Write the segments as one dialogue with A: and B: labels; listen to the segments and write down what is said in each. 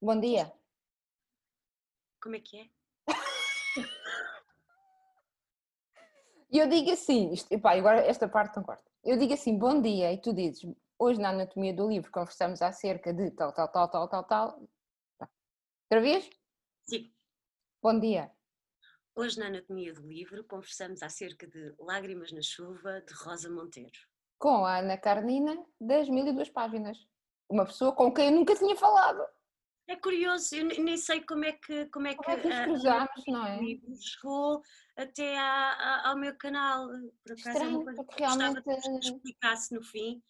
A: Bom dia.
B: Como é que é?
A: E eu digo assim, isto, epá, agora esta parte não corta. Eu digo assim, bom dia, e tu dizes, hoje na anatomia do livro conversamos acerca de tal, tal, tal, tal, tal, tal. Tá. Outra vez?
B: Sim.
A: Bom dia.
B: Hoje na anatomia do livro conversamos acerca de Lágrimas na Chuva, de Rosa Monteiro.
A: Com a Ana Carnina, das mil e duas páginas. Uma pessoa com quem eu nunca tinha falado.
B: É curioso, eu ne- nem sei como é que como é que,
A: Como é que nos
B: a- a
A: cruzamos, não é?
B: chegou até à- à- ao meu canal. Por acaso é
A: Estranho,
B: uma coisa
A: porque
B: que gostava
A: realmente-
B: que explicasse no fim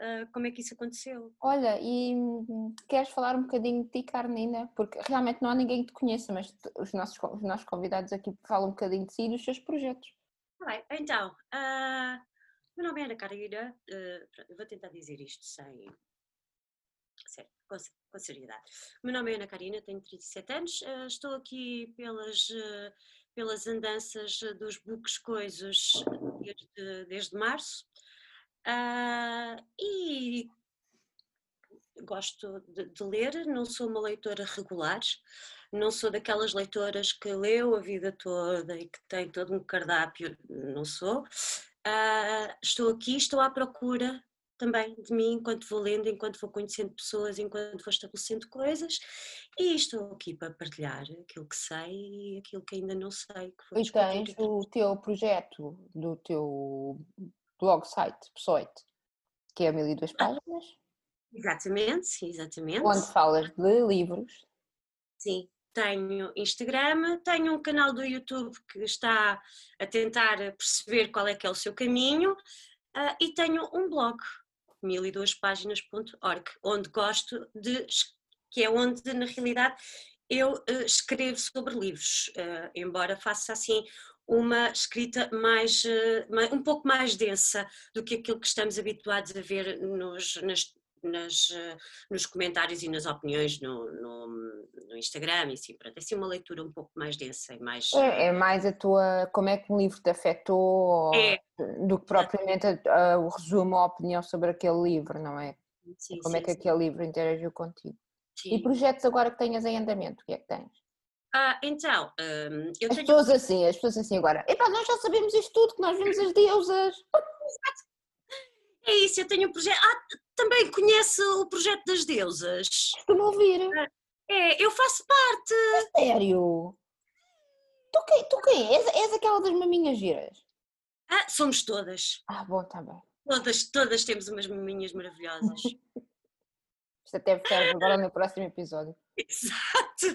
B: ah, como é que isso aconteceu.
A: Olha, e hum, queres falar um bocadinho de ti, Carnina? Porque realmente não há ninguém que te conheça, mas os nossos, os nossos convidados aqui falam um bocadinho de si e dos seus projetos.
B: Tá bem, então, ah, meu nome é Ana Carolina, ah, pronto, eu vou tentar dizer isto sem. sério, com, se- com seriedade. Meu nome é Ana Carina, tenho 37 anos, ah, estou aqui pelas, ah, pelas andanças dos buques coisos desde, desde março ah, e gosto de, de ler, não sou uma leitora regular, não sou daquelas leitoras que leu a vida toda e que tem todo um cardápio, não sou. Ah, estou aqui, estou à procura também de mim enquanto vou lendo, enquanto vou conhecendo pessoas, enquanto vou estabelecendo coisas e estou aqui para partilhar aquilo que sei e aquilo que ainda não sei. Que vou
A: E tens o teu projeto do teu blog site, Pessoite, que é mil e duas páginas,
B: Exatamente, sim, exatamente.
A: onde falas de livros.
B: Sim, tenho Instagram, tenho um canal do YouTube que está a tentar perceber qual é que é o seu caminho ah, e tenho um blog, 1002páginas.org, onde gosto de, que é onde na realidade eu eh, escrevo sobre livros, eh, embora faça assim uma escrita mais, eh, mai- um pouco mais densa do que aquilo que estamos habituados a ver nos, nas, nas, nos comentários e nas opiniões no, no, no Instagram e assim, pronto, é assim uma leitura um pouco mais densa e mais...
A: É, é mais a tua, como é que um livro te afetou, ou-
B: É.
A: do que propriamente a- a- o resumo, a opinião sobre aquele livro, não é?
B: sim,
A: Como é
B: sim,
A: que
B: sim,
A: aquele livro interagiu contigo. E projetos agora que tenhas em andamento, o que é que tens?
B: Ah, então, hum, eu
A: As
B: tenho...
A: pessoas assim, as pessoas assim agora, epá, nós já sabemos isto tudo, que nós vimos as deusas.
B: É isso, eu tenho um projeto... Ah, também conhece o projeto das deusas?
A: Costumo ouvir.
B: É, eu faço parte.
A: Sério? Tu quem, tu quem? És, és aquela das maminhas giras?
B: Ah, somos todas.
A: Ah, bom, tá bem.
B: Todas, todas temos umas maminhas maravilhosas.
A: Isto até serve agora no próximo episódio.
B: Exato.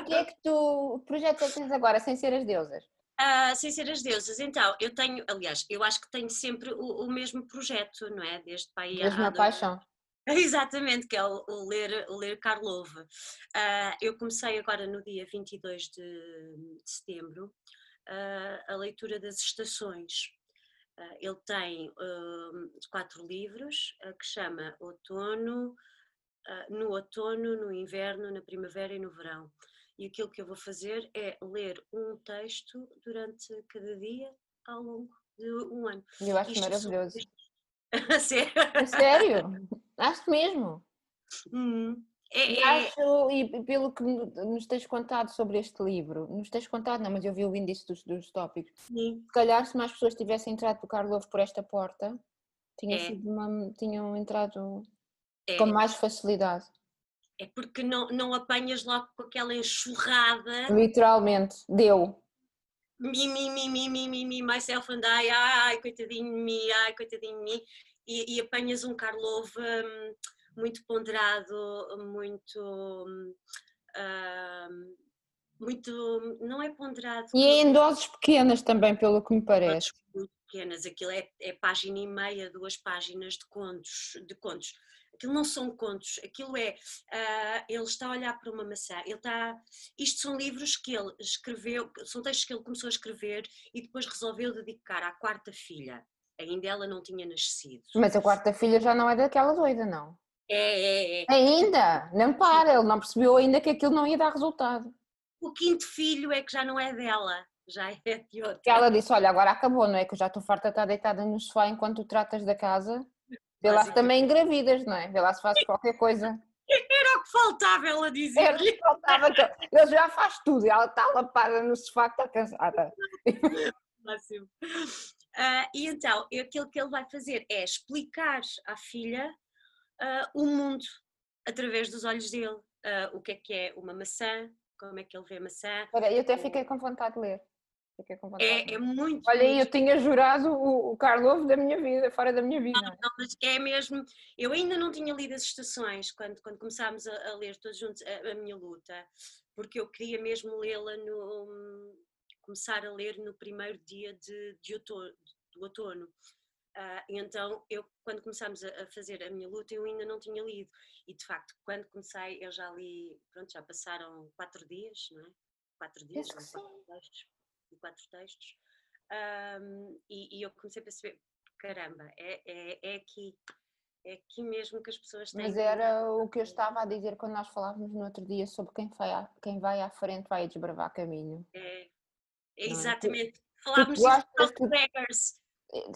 A: O que é que tu, que projetos é que tens agora, sem ser as deusas?
B: Ah, sem ser as deusas, então, eu tenho, aliás, eu acho que tenho sempre o, o mesmo projeto, não é? Desde para aí há
A: Mesma paixão.
B: Exatamente, que é o, o ler, o ler Karlov. Ah, eu comecei agora no dia 22 de, de setembro ah, a leitura das estações. Ele tem ah, quatro livros que chama Outono, no outono, no inverno, na primavera e no verão. E aquilo que eu vou fazer é ler um texto durante cada dia ao longo de um ano.
A: Eu acho
B: Isto
A: maravilhoso.
B: A sério?
A: A sério? Acho mesmo.
B: Hum. É- é-
A: Acho, e pelo que no- nos tens contado sobre este livro, nos tens contado, não, mas eu vi o índice dos, dos tópicos.
B: sim.
A: Se calhar, se mais pessoas tivessem entrado do Karlov por esta porta, tinha
B: É.
A: sido uma- tinham entrado
B: É,
A: com mais facilidade.
B: É porque não, não apanhas logo com aquela enxurrada,
A: Literalmente, deu.
B: mi, mi, mi, mi, mi, mi, mi, myself and I, ai, coitadinho de mim, ai, coitadinho de mim, e, e apanhas um Karlov hum, muito ponderado, muito, hum, hum, muito, não é ponderado,
A: E em doses pequenas também, pelo que me parece.
B: muito pequenas, aquilo é, é página e meia, duas páginas de contos, de contos. Aquilo não são contos, aquilo é, ah, ele está a olhar para uma maçã, ele está, isto são livros que ele escreveu, são textos que ele começou a escrever e depois resolveu dedicar à quarta filha, ainda ela não tinha nascido.
A: Mas a quarta filha já não é daquela doida, não.
B: É, é, é.
A: Ainda, não para, ele não percebeu ainda que aquilo não ia dar resultado.
B: O quinto filho é que já não é dela, já é de outra.
A: Que ela disse: Olha, agora acabou, não é? Que eu já estou farta de estar deitada no sofá enquanto tu tratas da casa. Vê lá se
B: Basicamente.
A: também engravidas, não é? Vê lá se fazes qualquer coisa.
B: Era o que faltava ela
A: Era,
B: dizer
A: faltava que ele já faz tudo, ela está lapada no sofá, está cansada.
B: máximo. Ah, e então, aquilo que ele vai fazer é explicar à filha ah, o mundo através dos olhos dele. Ah, o que é que é uma maçã, como é que ele vê a maçã.
A: Espera, eu até fiquei com vontade de ler.
B: É, é muito.
A: Olha eu tinha jurado o, o Karlov da minha vida, fora da minha vida.
B: Não, mas é mesmo. Eu ainda não tinha lido as estações quando, quando começámos a, a ler todos juntos a, a minha luta, porque eu queria mesmo lê-la no. começar a ler no primeiro dia de, de outono, do outono. E então, eu, quando começámos a, a fazer a minha luta, eu ainda não tinha lido. E de facto, quando comecei, eu já li. Pronto, já passaram quatro dias, não é? Quatro dias, não, quatro textos. Quatro textos. Ahm, e, e eu comecei a perceber: caramba, é, é, é aqui. É aqui mesmo que as pessoas têm.
A: Mas era o que eu estava a dizer quando nós falávamos no outro dia sobre quem vai à, quem vai à frente vai desbravar caminho.
B: É,
A: é?
B: exatamente. Disso
A: achas
B: dos
A: que-
B: beggars.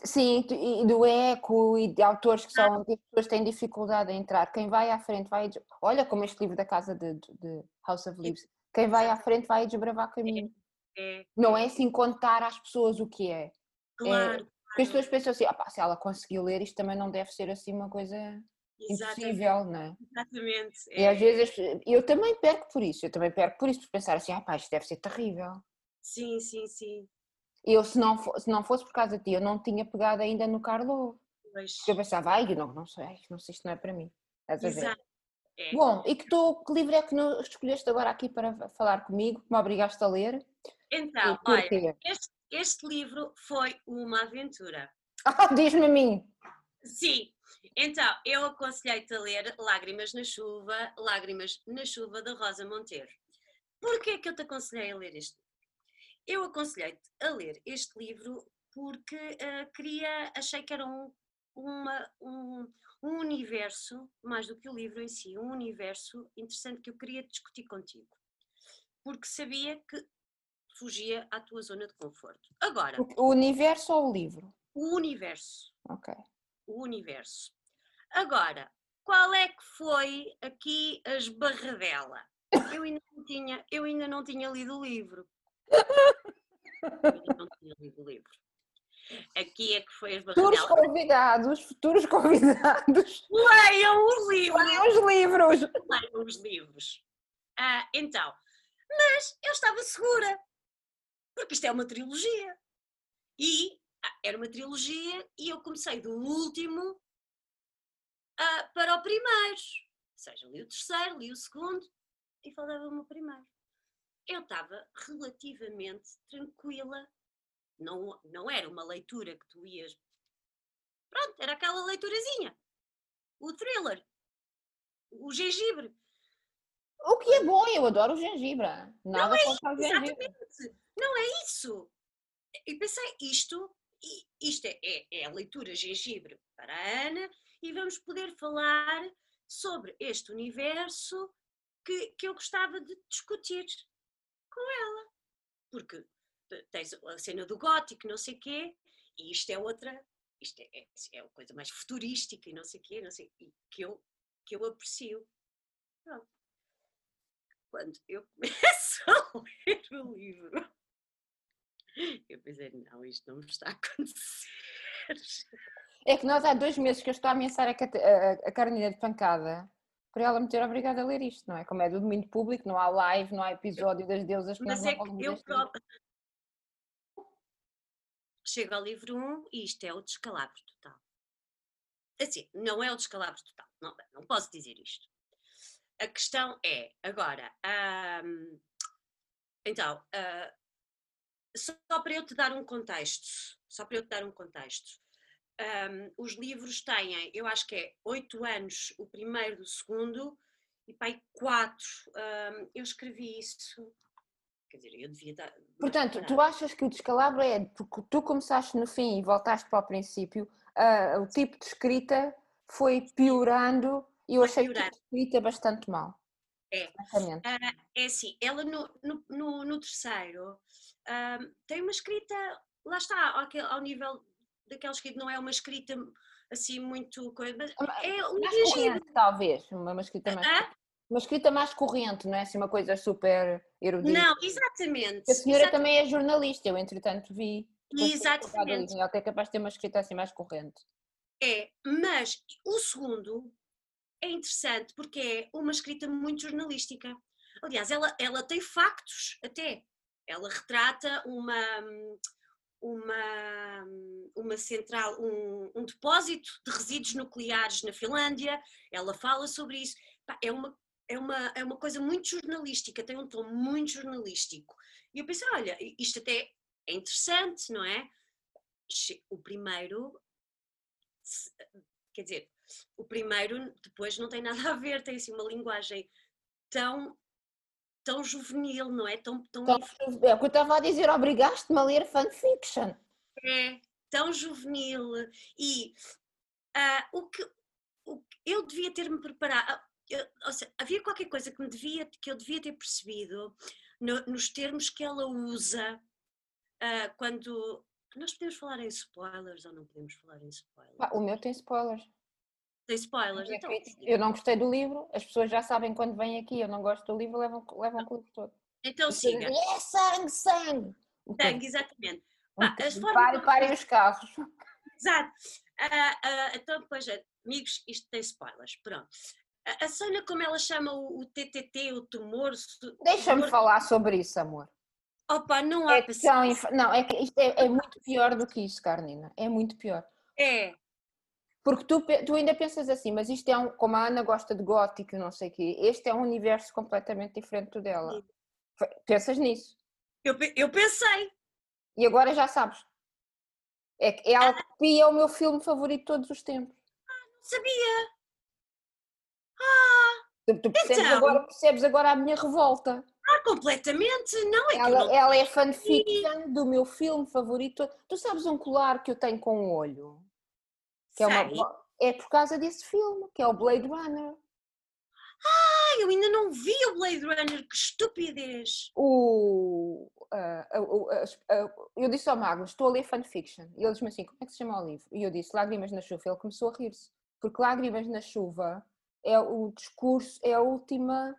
A: Sim, tu- e do eco e de autores que são que as pessoas têm dificuldade em entrar. Quem vai à frente vai. Olha como este livro da casa de, de House of Leaves. Quem vai à frente vai desbravar caminho.
B: É,
A: Não é assim contar às pessoas o que é.
B: claro.
A: Porque as pessoas pensam assim, "Ah se ela conseguiu ler, isto também não deve ser assim uma coisa
B: exatamente.
A: impossível, não é?
B: exatamente.
A: E às
B: é.
A: vezes eu também perco por isso, eu também perco por isso, por pensar assim, ah pá, isto deve ser terrível.
B: Sim, sim, sim.
A: Eu, se não, fo- se não fosse por causa de ti, eu não tinha pegado ainda no Carlo.
B: Pois,
A: Porque eu pensava, ai, não, não sei, não sei, isto não é para mim. Estás
B: exato. É.
A: Bom, e que, tu, que livro é que escolheste agora aqui para falar comigo, que me obrigaste a ler?
B: Então, olha, este, este livro foi uma aventura.
A: Ah, diz-me a mim.
B: Sim, então eu aconselhei-te a ler Lágrimas na Chuva, Lágrimas na Chuva da Rosa Monteiro. Porquê é que eu te aconselhei a ler este livro? Eu aconselhei-te a ler este livro porque ah, queria, achei que era um, uma- um, um universo, mais do que o livro em si, um universo interessante que eu queria discutir contigo. Porque sabia que fugia à tua zona de conforto. Agora,
A: O, universo ou o livro?
B: o universo
A: Ok.
B: o universo. Agora, qual é que foi aqui a esbarradela? Eu ainda não tinha, eu ainda não tinha lido o livro. Eu ainda não tinha lido o livro. Aqui é que foi a
A: Futuros
B: esbarradela.
A: convidados, futuros convidados,
B: Leiam os livros!
A: olhem os livros.
B: Leiam os livros. Ah, então, mas eu estava segura, porque isto é uma trilogia. E ah, era uma trilogia e eu comecei do último ah, para o primeiro. Ou seja, li o terceiro, li o segundo e faltava-me o primeiro. Eu estava relativamente tranquila. Não, não era uma leitura que tu ias. Pronto, era aquela leiturazinha. O thriller. O gengibre.
A: O que é bom, eu adoro o gengibre. Nada contra o gengibre.
B: Exatamente. Não é isso. E pensei, isto, isto é, é- é a leitura gengibre para a Ana e vamos poder falar sobre este universo que, que eu gostava de discutir com ela. Porque tens a cena do gótico, não sei o quê, e isto é outra, isto é, é, é uma coisa mais futurística e não sei o quê, não sei, e que, eu, que eu aprecio. Pronto. Quando eu começo a ler o livro, eu pensei, não, isto não me está a acontecer.
A: É que nós há dois meses que eu estou a ameaçar a, a, a Carolina de pancada por ela me ter obrigado a ler isto, não é? Como é do domínio público, não há live, não há episódio das deusas
B: Mas é que eu. Chego ao livro 1 e isto é o descalabro total. Assim, não é o descalabro total, não, não posso dizer isto. A questão é, agora, ahm, então, ah, só para eu te dar um contexto, só para eu te dar um contexto, ahm, os livros têm, eu acho que é oito anos o primeiro do segundo, e pai quatro, ahm, eu escrevi isso, quer dizer, eu devia dar... mais
A: Portanto, tu achas que o descalabro é porque tu começaste no fim e voltaste para o princípio, ah, o tipo de escrita foi piorando e eu
B: Foi
A: achei
B: piorando.
A: de escrita bastante mal.
B: É. Ah, é assim, ela no, no, no- no terceiro ahm, tem uma escrita, lá está, ao, ao nível daquela escrita, não é uma escrita assim muito coisa, mas é um
A: Mais corrente, talvez, uma, escrita mais? Uma escrita mais corrente, não é assim uma coisa super erudita.
B: Não, exatamente.
A: A senhora
B: exatamente.
A: também é jornalista, eu entretanto vi.
B: Exatamente.
A: Ela é capaz de ter uma escrita assim mais corrente.
B: É, mas o segundo é interessante porque é uma escrita muito jornalística. Aliás, ela, ela tem factos até. Ela retrata uma, uma, uma central, um, um depósito de resíduos nucleares na Finlândia. Ela fala sobre isso. É uma, é, uma, é uma coisa muito jornalística, tem um tom muito jornalístico. E eu pensei, olha, isto até é interessante, não é? O primeiro quer dizer, o primeiro depois não tem nada a ver, tem assim uma linguagem tão, tão juvenil, não é? Tão, tão,
A: é o que eu estava a dizer, obrigaste-me a ler fanfiction.
B: é, tão juvenil e ah, o, que, eu devia ter-me preparado, eu- ou seja, havia qualquer coisa que, me devia, que eu devia ter percebido no- nos termos que ela usa ah, quando. Nós podemos falar em spoilers ou não podemos falar em spoilers?
A: Pá, o meu tem spoilers.
B: Tem spoilers?
A: É
B: Então,
A: Eu não gostei do livro, as pessoas já sabem quando vêm aqui, eu não gosto do livro, levam, levam o livro todo.
B: então siga.
A: dizem, É sangue, sangue!
B: Sangue, exatamente. Pá, as
A: bocadinho.
B: formas
A: Parem, os carros.
B: Exato. Ah, ah, então, depois, amigos, isto tem spoilers. Pronto. A, a cena, como ela chama o, o TTT, o tumor.
A: Deixa-me
B: tumor-
A: falar sobre isso, amor.
B: Opa, não há
A: É,
B: paciência.
A: não, é que isto é, é muito pior do que isso, Carnina. É muito pior.
B: É,
A: Porque tu, tu ainda pensas assim, mas isto é um, como a Ana gosta de gótico não sei o quê, este é um universo completamente diferente do dela.
B: Sim.
A: Pensas nisso.
B: eu, eu pensei.
A: E agora já sabes. É que ela copia o meu filme favorito de todos os tempos.
B: Não sabia.
A: Tu, tu percebes,
B: Então?
A: agora, percebes agora a minha revolta.
B: Ah, completamente. Não, é
A: Ela,
B: não.
A: ela é fanfiction do meu filme favorito. Tu sabes um colar que eu tenho com o olho? Que é, uma, é por causa desse filme, que é o Blade Runner.
B: Ah, eu ainda não vi o Blade Runner. Que estupidez.
A: O, ah, ah, o- as- ah, eu disse ao Magno, estou a ler fanfiction. E ele disse-me assim, como é que se chama o livro? E eu disse, Lágrimas na Chuva. Ele começou a rir-se. Porque Lágrimas na Chuva é o discurso, é a última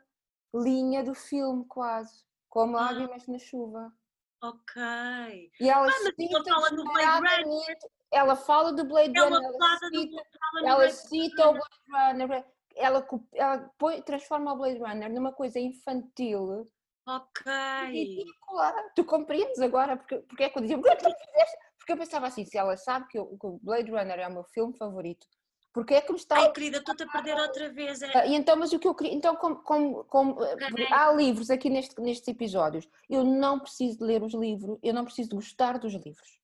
A: linha do filme, quase. Como
B: Ah.
A: Lágrimas na Chuva.
B: Ok.
A: E ela
B: Ah,
A: cita
B: fala do Blade Runner.
A: Ela fala do Blade
B: Ela
A: Runner, ela cita, ela cita o. Blade Runner, ela, ela põe- transforma o Blade Runner numa coisa infantil
B: Ok.
A: ridícula. Tu compreendes agora porque, porque é que eu dizia, "Porque tu fizeste?" Porque eu pensava assim, se ela sabe que, eu- que o Blade Runner é o meu filme favorito, porque é que me está
B: Ai, querida, estou-te a perder outra vez. É-
A: Ah, E então, mas o que eu queria, então, como, como- como, eh,
B: Ok.
A: há livros aqui neste, nestes episódios, eu não preciso de ler os livros, eu não preciso de gostar dos livros.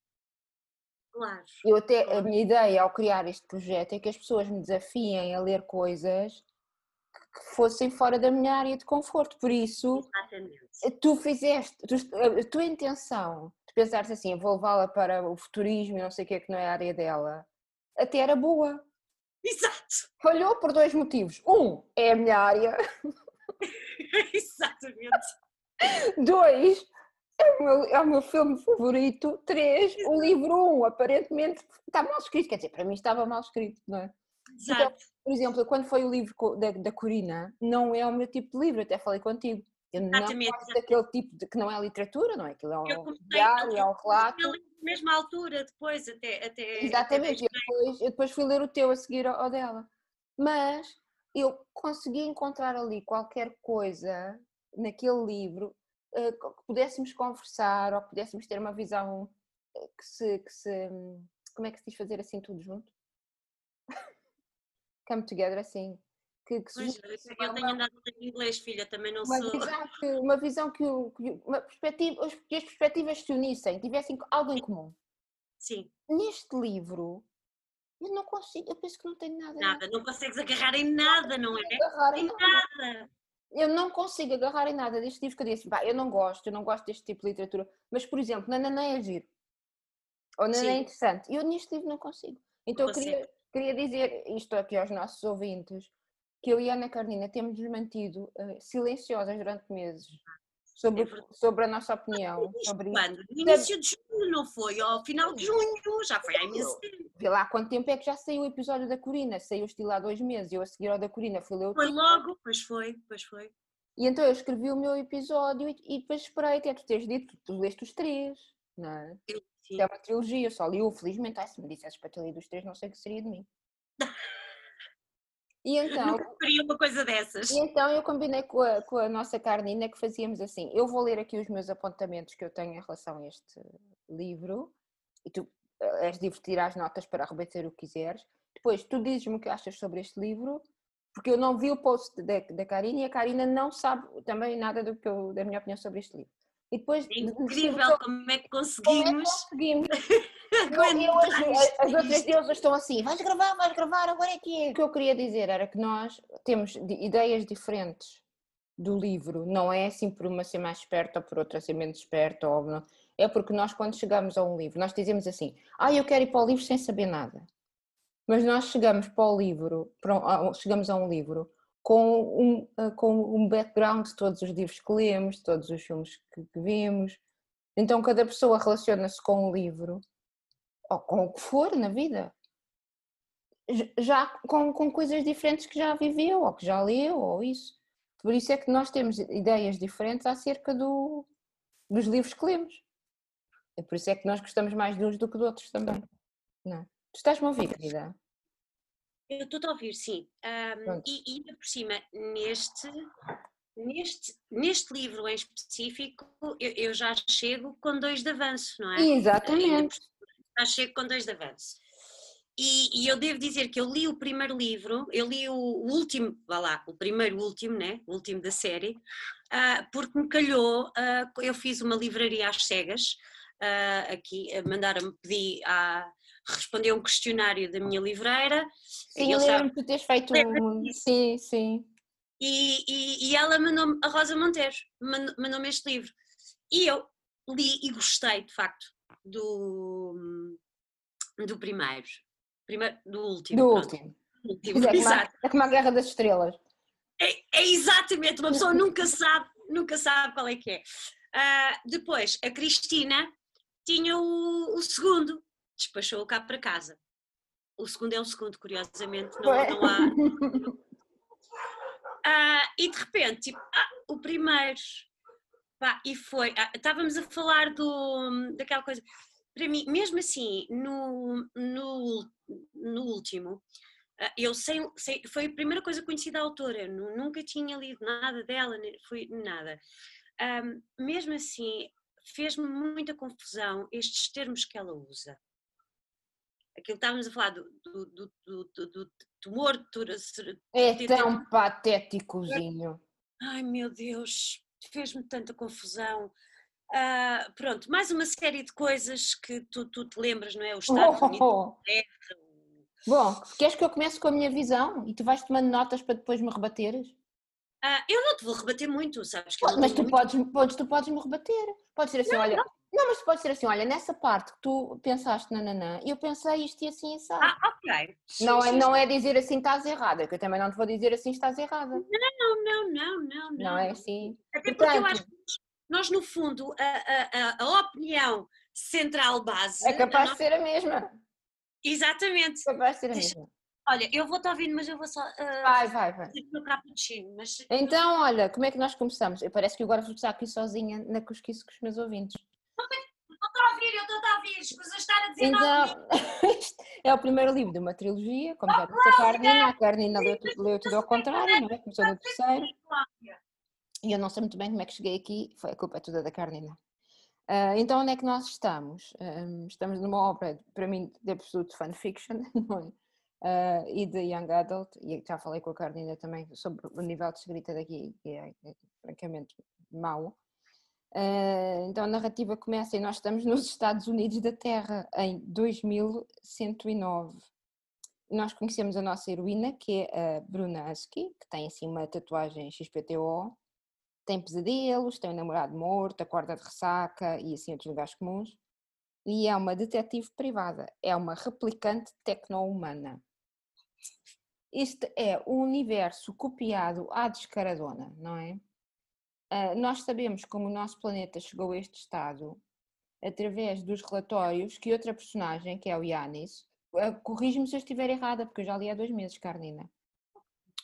B: Claro.
A: Eu até, a minha ideia ao criar este projeto é que as pessoas me desafiem a ler coisas que fossem fora da minha área de conforto. Por isso,
B: Exatamente.
A: tu fizeste, tu- a tua intenção de pensares assim, vou levá-la para o futurismo e não sei o que é que não é a área dela, até era boa.
B: Exato.
A: Falhou por dois motivos. Um, é a minha área.
B: Exatamente.
A: Dois, é o meu, é o meu filme favorito. Três, o livro um, aparentemente está mal escrito. Quer dizer, para mim estava mal escrito, não é?
B: Exato.
A: Por exemplo, quando foi o livro da, da Corina, não é o meu tipo de livro, até falei contigo. Eu não
B: Exatamente,
A: gosto daquele tipo de que não é literatura, não é? Aquilo é
B: Eu
A: um diário, é um
B: eu
A: relato.
B: a ler na mesma altura, depois, até. até
A: Exatamente,
B: até
A: eu depois, eu depois fui ler o teu a seguir ao ao dela. Mas eu consegui encontrar ali qualquer coisa naquele livro eh, que pudéssemos conversar ou que pudéssemos ter uma visão eh, que se, que se. Como é que se diz fazer assim tudo junto? Come together assim. Que, que
B: Pois, eu tenho andado ler inglês, filha, também não
A: uma
B: sou.
A: visão que, uma visão que, uma perspectiva, que as perspectivas se unissem, tivessem algo em comum.
B: Sim,
A: Neste livro, eu não consigo, eu penso que não tenho nada.
B: nada. Não consegues agarrar em nada, não é?
A: agarrar em
B: Em
A: nada.
B: nada.
A: Eu não consigo agarrar em nada deste livro que eu disse, pá, eu não gosto, eu não gosto deste tipo de literatura, mas por exemplo, Nananã é giro. Ou Nananã é interessante. Eu neste livro não consigo. Então eu
B: consigo.
A: queria, queria dizer isto aqui aos nossos ouvintes, que eu e a Ana Carnina temos nos mantido eh, silenciosas durante meses sobre,
B: É
A: sobre a nossa opinião. Sobre...
B: quando? No início de junho, não foi? Ao final de junho, já foi há imenso tempo.
A: Vê lá quanto tempo é que já saiu o episódio da Corina. Saiu estilo há dois meses. Eu a seguir ao da Corina fui ler o
B: Foi logo, pois foi, pois foi.
A: E então eu escrevi o meu episódio e, e depois esperei até tu teres dito, tu leste os três, não é?
B: Eu- sim.
A: É uma trilogia, eu só li o, felizmente, ai, se me dissesses para ter lido os três, não sei o que seria de mim. E então,
B: Nunca faria uma coisa dessas.
A: e então eu combinei com a, com a nossa Carnina que fazíamos assim, eu vou ler aqui os meus apontamentos que eu tenho em relação a este livro, e tu eh, és tirar as notas para rebater o que quiseres, depois tu dizes-me o que achas sobre este livro, porque eu não vi o post da, da Karina e a Karina não sabe também nada do que eu, da minha opinião sobre este livro. E depois
B: É incrível como é que
A: como é que
B: conseguimos.
A: conseguimos? Eu, as, outras deusas estão assim, vais gravar, vais gravar, agora é que é. O que eu queria dizer era que nós temos ideias diferentes do livro, não é assim por uma ser mais esperta ou por outra ser menos esperta, ou não. é porque nós quando chegamos a um livro, nós dizemos assim, ah, eu quero ir para o livro sem saber nada. Mas nós chegamos para o livro, para chegamos a um livro com um, com um background de todos os livros que lemos, de todos os filmes que, que vimos. Então cada pessoa relaciona-se com o livro, ou com o que for na vida, já com, com coisas diferentes que já viveu, ou que já leu, ou isso. Por isso é que nós temos ideias diferentes acerca do, dos livros que lemos. É por isso é que nós gostamos mais de uns do que de outros também. Não. é? Tu estás-me a ouvir, querida?
B: Eu estou a ouvir, sim.
A: Pronto.
B: e, ainda por cima, neste, neste, neste livro em específico, eu, eu já chego com dois de avanço, não é?
A: Exatamente.
B: Já chego com dois de avanço. E, e eu devo dizer que eu li o primeiro livro, eu li o, o último, vá lá, o primeiro último, né? O último da série, ah, porque me calhou, ah, eu fiz uma livraria às cegas, ah, aqui, mandaram-me pedir a responder um questionário da minha livreira.
A: Sim,
B: e
A: eu lembro-me de tu teres feito um. Sim, sim.
B: e, e, e ela mandou-me, a Rosa Monteiro, mandou- mandou-me este livro. E eu li e gostei, de facto, do, do primeiro. primeiro do último.
A: Do
B: pronto,
A: último.
B: do último,
A: Pois é,
B: Exato.
A: é como a Guerra das Estrelas.
B: É, é exatamente, uma pessoa nunca sabe, nunca sabe qual é que é. Ah, depois, a Cristina tinha o, o segundo, despachou-o cá para casa. O segundo é o segundo, curiosamente, não, não há. Ah, e de repente, tipo, ah, o primeiro. Pá, e foi. ah, estávamos a falar do, daquela coisa. Para mim, mesmo assim, no, no, no último, ah, eu sei, sei- foi a primeira coisa que conheci da autora, nunca tinha lido nada dela, foi nada. Ahm, mesmo assim, fez-me muita confusão estes termos que ela usa. Aquilo que estávamos a falar do, do, do, do, do- do tumor,
A: É tão patéticozinho.
B: Ai meu Deus, fez-me tanta confusão. Ah, pronto, mais uma série de coisas que tu, tu te lembras, não é? Os Estados Unidos,
A: Oh.
B: o-
A: Bom, queres que eu comece com a minha visão e tu vais tomando notas para depois me rebateres?
B: Ah, eu não te vou rebater muito, sabes? Que não
A: Mas tu
B: muito-
A: podes, podes, tu podes me rebater. Pode ser assim, olha. Não. Mas pode ser assim, olha, nessa parte que tu pensaste nananã, eu pensei isto e assim e sabe.
B: Ah, ok. Sim,
A: não, é,
B: sim,
A: não é dizer assim estás errada, que eu também não te vou dizer assim estás errada.
B: Não, não, não, não.
A: Não é assim.
B: Até porque eu
A: Portanto-
B: acho que nós, no fundo, a, a, a, opinião central base.
A: É capaz de ser a mesma.
B: Exatamente.
A: É capaz de ser a mesma.
B: Olha, eu vou-te ouvindo, mas eu vou só. ah,
A: Vai, vai, vai.
B: cappuccino. Mas
A: Então, olha, como é que nós começamos? Eu parece que agora vou estar aqui sozinha na cosquice com os meus ouvintes.
B: A ouvir, eu estou a ouvir, escusas de estar a dizer.
A: Então, é o primeiro livro de uma trilogia, como já disse a Carnina, a Carnina leu, leu tudo ao contrário, não é? Começou no terceiro. E eu não sei muito bem como é que cheguei aqui, foi a culpa é toda da Carnina. Ah, então, onde é que nós estamos? Ahm, estamos numa obra, para mim, de absoluto fanfiction, não é? Ah, e de Young Adult, e já falei com a Carnina também sobre o nível de escrita daqui, que é, é francamente mau. Ah, então, a narrativa começa e nós estamos nos Estados Unidos da Terra, em 2109. Nós conhecemos a nossa heroína, que é a Bruna Husky, que tem assim uma tatuagem XPTO, tem pesadelos, tem um namorado morto, acorda de ressaca e assim outros lugares comuns. E é uma detetive privada, é uma replicante tecno-humana. Este é o universo copiado à descaradona, não é? Uh, nós sabemos como o nosso planeta chegou a este estado através dos relatórios que outra personagem, que é o Yanis, uh, corrige-me se eu estiver errada, porque eu já li há dois meses, Carnina.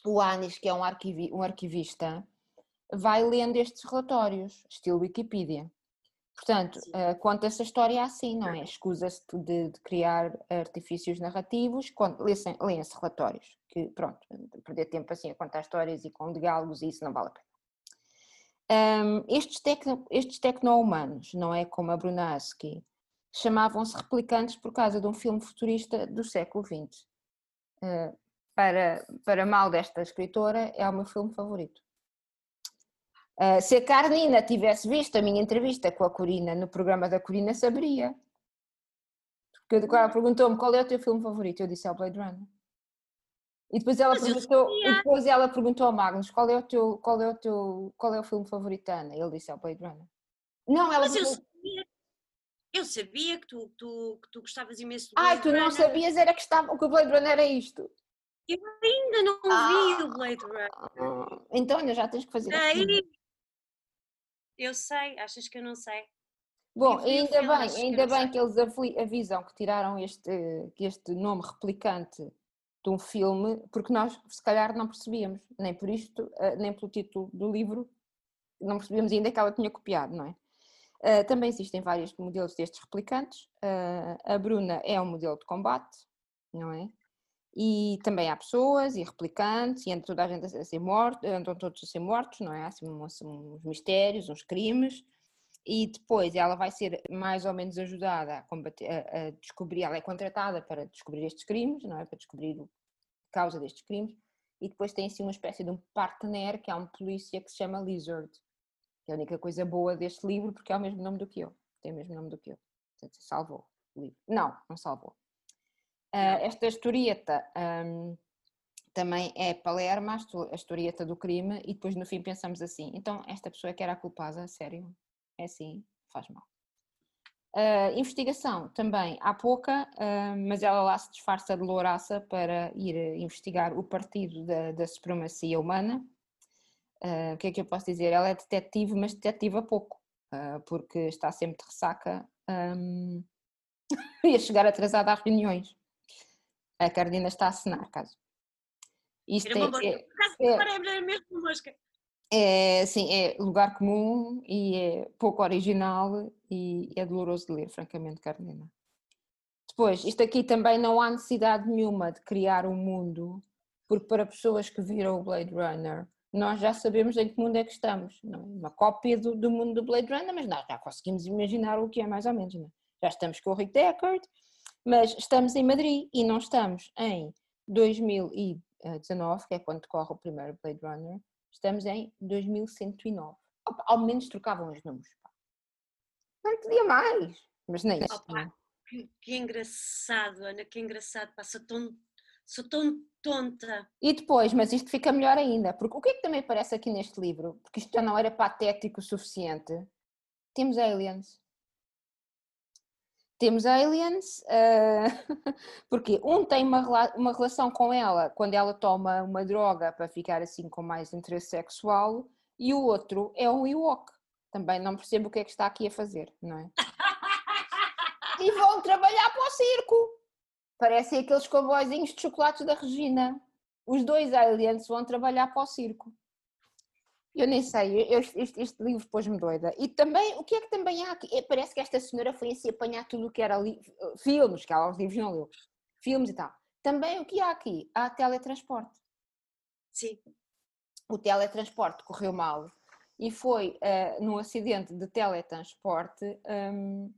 A: O Anis, que é um, arquivi um arquivista, vai lendo estes relatórios, estilo Wikipedia. Portanto, uh, conta essa história assim, não é? Escusa-se de, de, criar artifícios narrativos, leem-se relatórios, que pronto, perder tempo assim a contar histórias e com diálogos, isso não vale a pena. Um, estes, tecno, estes tecno-humanos, não é como a Brunaski, chamavam-se replicantes por causa de um filme futurista do século XX. Uh, para, para mal desta escritora, é o meu filme favorito. Uh, se a Carnina tivesse visto a minha entrevista com a Corina no programa da Corina, saberia. Porque ela perguntou-me qual é o teu filme favorito. Eu disse é o Blade Runner. E depois ela Mas perguntou, e depois ela perguntou ao Magnus qual é o teu, qual é o teu, qual é o filme favorito Ana? Ele disse é o Blade Runner.
B: Não, ela Mas eu sabia, eu sabia que tu, tu, que tu gostavas imenso do
A: Blade Ai, tu Runner. não sabias era que estava, o que o Blade Runner era isto.
B: Eu ainda não ah, vi o Blade Runner.
A: Então ainda já tens que fazer. Aí,
B: eu sei, achas que eu não sei?
A: Bom, ainda bem, ainda que bem que eles avisam que tiraram este, este nome replicante de um filme, porque nós se calhar não percebíamos, nem por isto, eh, nem pelo título do livro, não percebíamos ainda que ela tinha copiado, não é? Uh, também existem vários modelos destes replicantes. Uh, a Bruna é um modelo de combate, não é? E também há pessoas e replicantes, e anda toda a gente a ser morto, andam todos a ser mortos, não é? Há assim, uns, uns mistérios, uns crimes, e depois ela vai ser mais ou menos ajudada a, combater, a, a, descobrir, ela é contratada para descobrir estes crimes, não é? Para descobrir a causa destes crimes, e depois tem assim uma espécie de um partner, que é um polícia que se chama Lizard, que é a única coisa boa deste livro, porque é o mesmo nome do que eu, tem o mesmo nome do que eu, portanto salvou o livro. Não, não salvou Uh, esta historieta um, também é Palermo, a historieta do crime, e depois no fim pensamos assim: então esta pessoa é que era a culpada, sério? É assim? Faz mal. Uh, investigação também há pouca, uh, mas ela lá se disfarça de louraça para ir investigar o partido da, da supremacia humana. Uh, o que é que eu posso dizer? Ela é detetive, mas detetive a pouco, porque está sempre de ressaca um, e a chegar atrasada às reuniões. A Cardina está a assinar, caso.
B: Isto é, é, é, é mesmo mosca.
A: É, sim, é lugar comum e é pouco original e é doloroso de ler, francamente, Cardina. Depois, isto aqui também não há necessidade nenhuma de criar um mundo, porque para pessoas que viram o Blade Runner, nós já sabemos em que mundo é que estamos. Não? É? Uma cópia do, do mundo do Blade Runner, mas nós já conseguimos imaginar o que é mais ou menos. Não? É? Já estamos com o Rick Deckard, mas estamos em Madrid e não estamos em 2019, que é quando decorre o primeiro Blade Runner, estamos em 2109. Opa, ao menos trocavam os números. Não podia mais, mas nem isso. Opa,
B: que, que, engraçado, Ana, que engraçado. Pá, sou, tão, sou tão tonta.
A: E depois, mas isto fica melhor ainda, porque o que é que também aparece aqui neste livro? Porque isto já não era patético o suficiente. Temos aliens temos aliens, uh, porque um tem uma, uma relação com ela quando ela toma uma droga para ficar assim com mais interesse sexual, e o outro é um Ewok. Também não percebo o que é que está aqui a fazer, não é? e vão trabalhar para o circo. Parecem aqueles comboizinhos de chocolates da Regina. Os dois aliens vão trabalhar para o circo. Eu nem sei, eu, este, este, livro pôs-me doida. E também, o que é que também há aqui? É, parece que esta senhora foi assim apanhar tudo o que era li, filmes, que ela os livros não leu, filmes e tal. Também o que há aqui? Há teletransporte.
B: Sim.
A: O teletransporte correu mal e foi uh, num acidente de teletransporte um,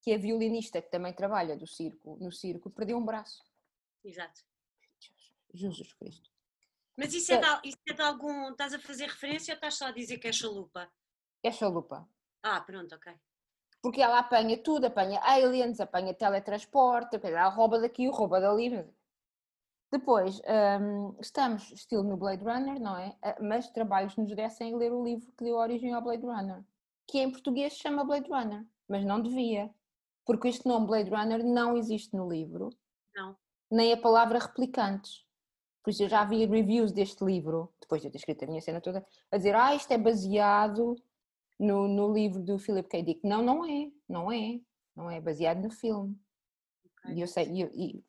A: que a violinista que também trabalha do circo, no circo perdeu um braço.
B: Exato.
A: Jesus Cristo.
B: Mas isso é, de, isso é de algum. Estás a fazer referência ou estás só a dizer que é chalupa?
A: É chalupa.
B: Ah, pronto, ok.
A: Porque ela apanha tudo, apanha aliens, apanha teletransporte, ela rouba daqui, rouba dali. Depois, um, estamos estilo no Blade Runner, não é? Ah, mas trabalhos nos dessem ler o livro que deu origem ao Blade Runner, que em português se chama Blade Runner, mas não devia, porque este nome Blade Runner não existe no livro.
B: Não.
A: Nem a palavra replicantes. Por isso eu já vi reviews deste livro, depois de eu ter escrito a minha cena toda, a dizer, ah, isto é baseado no, no livro do Philip K. Dick. Não, não é, não é, não é baseado no filme. Okay. E eu sei, e, e,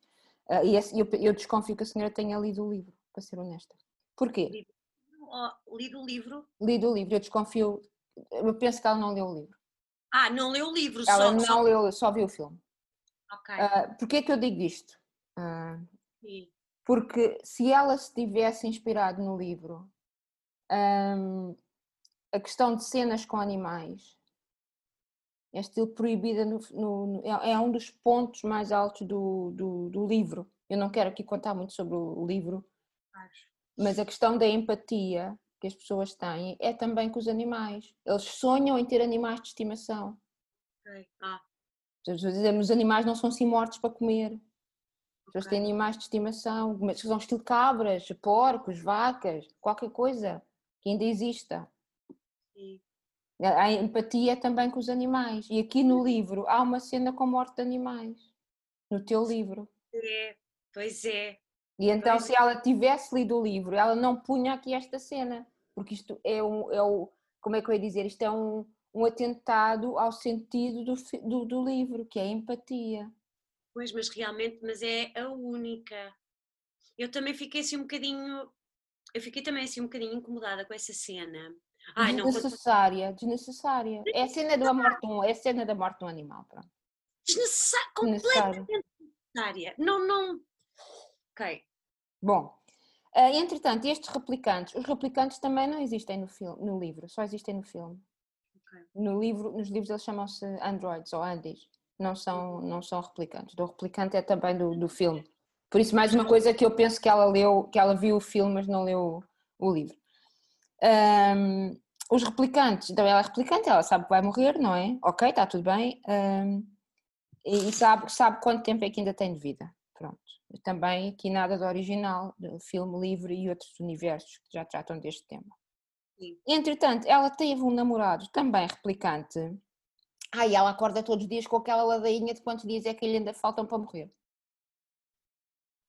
A: uh, e eu, eu, desconfio que a senhora tenha lido o livro, para ser honesta. Porquê?
B: Lido, o livro?
A: Lido o livro, eu desconfio, eu penso que ela não leu o livro.
B: Ah, não leu o livro,
A: ela
B: só,
A: não
B: só...
A: leu, só viu o filme.
B: Ok.
A: Uh, Porquê é que eu digo isto? Uh, porque se ela se tivesse inspirado no livro, um, a questão de cenas com animais é estilo proibida no, no, é, é um dos pontos mais altos do, do, do, livro. Eu não quero aqui contar muito sobre o, o livro, mas a questão da empatia que as pessoas têm é também com os animais. Eles sonham em ter animais de estimação.
B: Okay. Ah.
A: Os animais não são assim mortos para comer. Eles têm animais de estimação, mas são estilo cabras, porcos, vacas, qualquer coisa que ainda exista. Sim. A empatia também com os animais. E aqui no livro há uma cena com morte de animais. No teu livro.
B: É, pois é.
A: E então, pois se ela tivesse lido o livro, ela não punha aqui esta cena. Porque isto é um. É o, como é que eu ia dizer? Isto é um, um atentado ao sentido do, do, do livro, que é a empatia.
B: Pois, mas realmente, mas é a única. Eu também fiquei assim um bocadinho. Eu fiquei também assim um bocadinho incomodada com essa cena.
A: Ai, desnecessária, não, desnecessária. É a cena da morte um, é a cena da morte de um animal, pronto.
B: Desnecessária, completamente desnecessária. Não, não. Ok.
A: Bom, uh, entretanto, estes replicantes, os replicantes também não existem no, filme, no livro, só existem no filme. Okay. No livro, nos livros eles chamam-se androids ou andis não são, não são replicantes. O replicante é também do, do filme. Por isso, mais uma coisa que eu penso que ela leu, que ela viu o filme, mas não leu o, o livro. Um, os replicantes, então ela é replicante, ela sabe que vai morrer, não é? Ok, está tudo bem. Um, e sabe, sabe quanto tempo é que ainda tem de vida. Pronto. Também aqui nada do original, do filme livre e outros universos que já tratam deste tema. Sim. Entretanto, ela teve um namorado também replicante, Ai, ela acorda todos os dias com aquela ladainha de quantos dias é que lhe ainda faltam para morrer.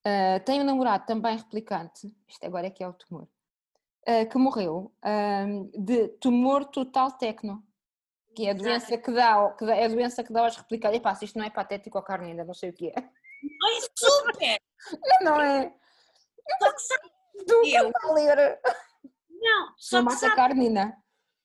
A: Uh, tem um namorado também replicante, isto agora é que é o tumor, uh, que morreu uh, de tumor total tecno, que é a doença que dá, que dá, é a doença que dá aos replicantes. Epá, se isto não é patético ou carne ainda, não sei o que é.
B: Não é super!
A: não, não é?
B: Só que sabe,
A: tu eu... a ler.
B: Não, só
A: não
B: que
A: mata sabe... carnina.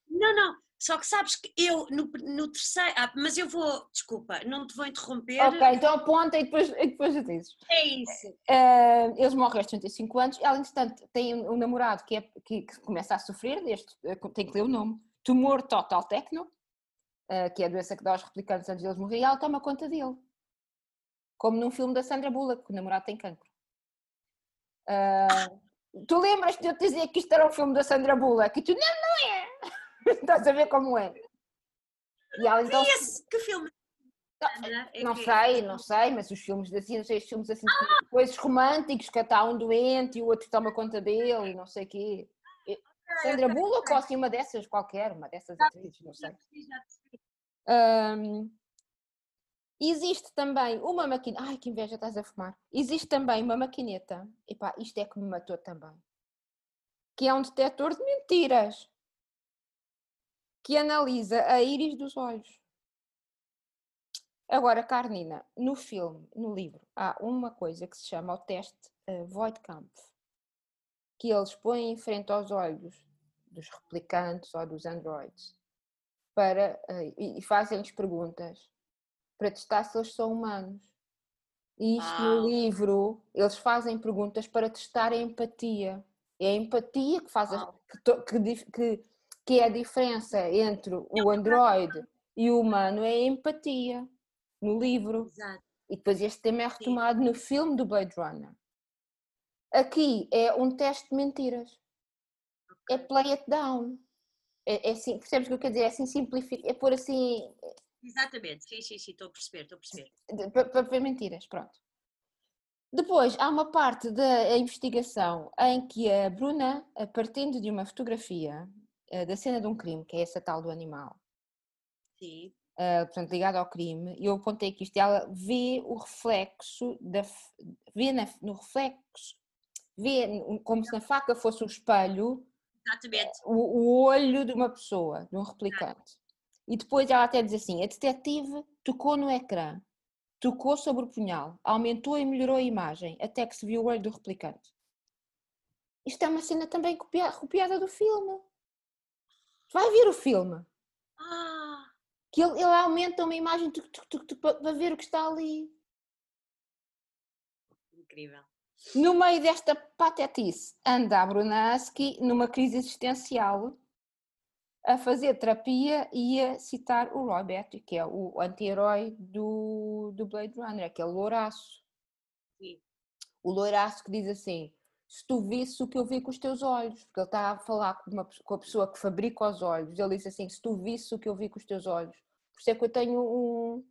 B: Não, não, só que sabes que eu, no, no terceiro. Ah, mas eu vou. Desculpa, não te vou interromper.
A: Ok, então aponta e depois, e depois já dizes.
B: É isso.
A: Uh, eles morrem aos 35 anos. Ela, entretanto, tem um namorado que, é, que, que começa a sofrer deste. Eh, tem que ler o nome: tumor total tecno, uh, que é a doença que dá aos replicantes antes deles morrerem. E ela toma conta dele. Como num filme da Sandra Bullock, que o namorado tem cancro. Uh, tu lembras-te de eu te dizer que isto era um filme da Sandra Bullock? E tu, não, não é! Estás a ver como é?
B: E ela, então, esse, que filme?
A: Não, não sei, não sei, mas os filmes assim, não sei, os filmes assim, ah! coisas românticos, que está um doente e o outro toma conta dele e não sei o quê. Sandra Bullock ou assim uma dessas qualquer, uma dessas atrizes, não sei. Um, existe também uma maquineta. Ai, que inveja estás a fumar. Existe também uma maquineta. Epá, isto é que me matou também. Que é um detector de mentiras que analisa a íris dos olhos. Agora, Carnina, no filme, no livro, há uma coisa que se chama o teste uh, Voigtkampf, que eles põem em frente aos olhos dos replicantes ou dos androides para, uh, e fazem-lhes perguntas para testar se eles são humanos. E isto ah. no livro, eles fazem perguntas para testar a empatia. É a empatia que faz ah. a, que, que, que é a diferença entre o Android e o humano é a empatia no livro. Exato. E depois este tema é retomado Sim. no filme do Blade Runner. Aqui é um teste de mentiras. É play it down. É, é assim, percebes o que eu quero dizer? É assim simplificar, é pôr assim.
B: Exatamente, sim, sim, sim, estou a perceber, estou a perceber.
A: Para, para ver mentiras, pronto. Depois há uma parte da investigação em que a Bruna, partindo de uma fotografia eh, da cena de um crime, que é essa tal do animal.
B: Sim.
A: Uh, portanto, ligado ao crime, e eu apontei que isto, ela vê o reflexo, da, vê na, no reflexo, vê como se a faca fosse o espelho,
B: Exatamente.
A: o, o olho de uma pessoa, de um replicante. E depois ela até diz assim: a detetive tocou no ecrã, tocou sobre o punhal, aumentou e melhorou a imagem, até que se viu o olho do replicante. Isto é uma cena também copia- copiada do filme. Vai ver o filme.
B: Ah,
A: Que ele, ele aumenta uma imagem tuc, tuc, tuc, para ver o que está ali.
B: incrível.
A: No meio desta patetice, anda a Brunansky numa crise existencial a fazer terapia e a citar o Roy Batty, que é o anti-herói do, do Blade Runner, aquele louraço.
B: Sim.
A: O loiraço que diz assim, se tu visse o que eu vi com os teus olhos, porque ele está a falar com, uma, com a pessoa que fabrica os olhos, ele disse assim, se tu visse o que eu vi com os teus olhos, por isso é que eu tenho um,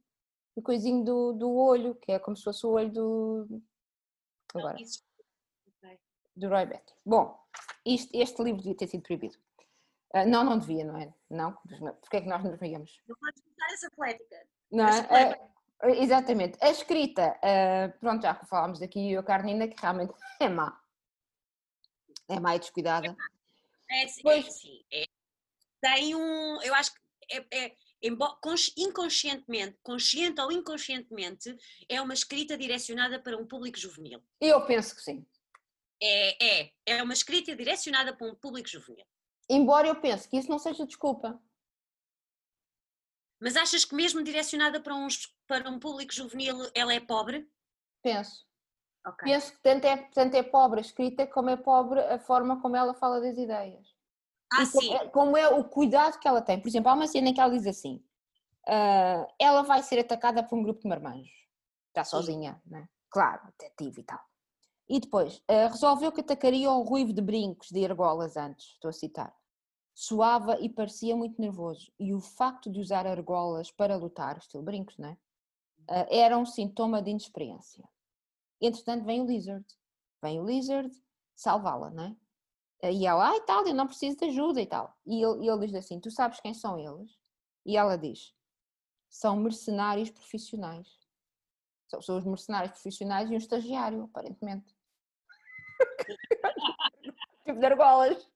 A: um coisinho do, do olho, que é como se fosse o olho do... Agora, do Roy Batty. Bom, isto- este livro devia ter sido proibido. Ah, não, não devia, não é? Não? Porque é que nós não devíamos?
B: Não podes usar essa polética.
A: Não é? Ah, exatamente. A escrita, ah, pronto, já falámos aqui, a Carnina, que realmente é má. É e descuidada.
B: É, sim,
A: Pois.
B: é, sim, é. Tem um. Eu acho que é, é- inconscientemente, consciente ou inconscientemente, é uma escrita direcionada para um público juvenil.
A: Eu penso que sim.
B: É, é, é uma escrita direcionada para um público juvenil.
A: Embora eu pense que isso não seja desculpa.
B: Mas achas que mesmo direcionada para, uns, para um público juvenil ela é pobre?
A: Penso.
B: Ok.
A: Penso que tanto é, tanto é pobre a escrita como é pobre a forma como ela fala das ideias.
B: Ah,
A: E como
B: sim.
A: é, como é o cuidado que ela tem. Por exemplo, há uma cena em que ela diz assim: ah, ela vai ser atacada por um grupo de marmanjos. Está
B: Sim.
A: sozinha, né? Claro, detetive e tal. E depois, ah, resolveu que atacaria o ruivo de brincos de argolas antes, estou a citar. Suava e parecia muito nervoso. E o facto de usar argolas para lutar, estilo brincos, né? Ah, era um sintoma de inexperiência. Entretanto, vem o Lizard. Vem o Lizard salvá-la, né? E ela, ai tal, eu não preciso de ajuda e tal. E ele, e ele diz assim: Tu sabes quem são eles? E ela diz: São mercenários profissionais. São, são os mercenários profissionais e um estagiário, aparentemente. tipo de argolas.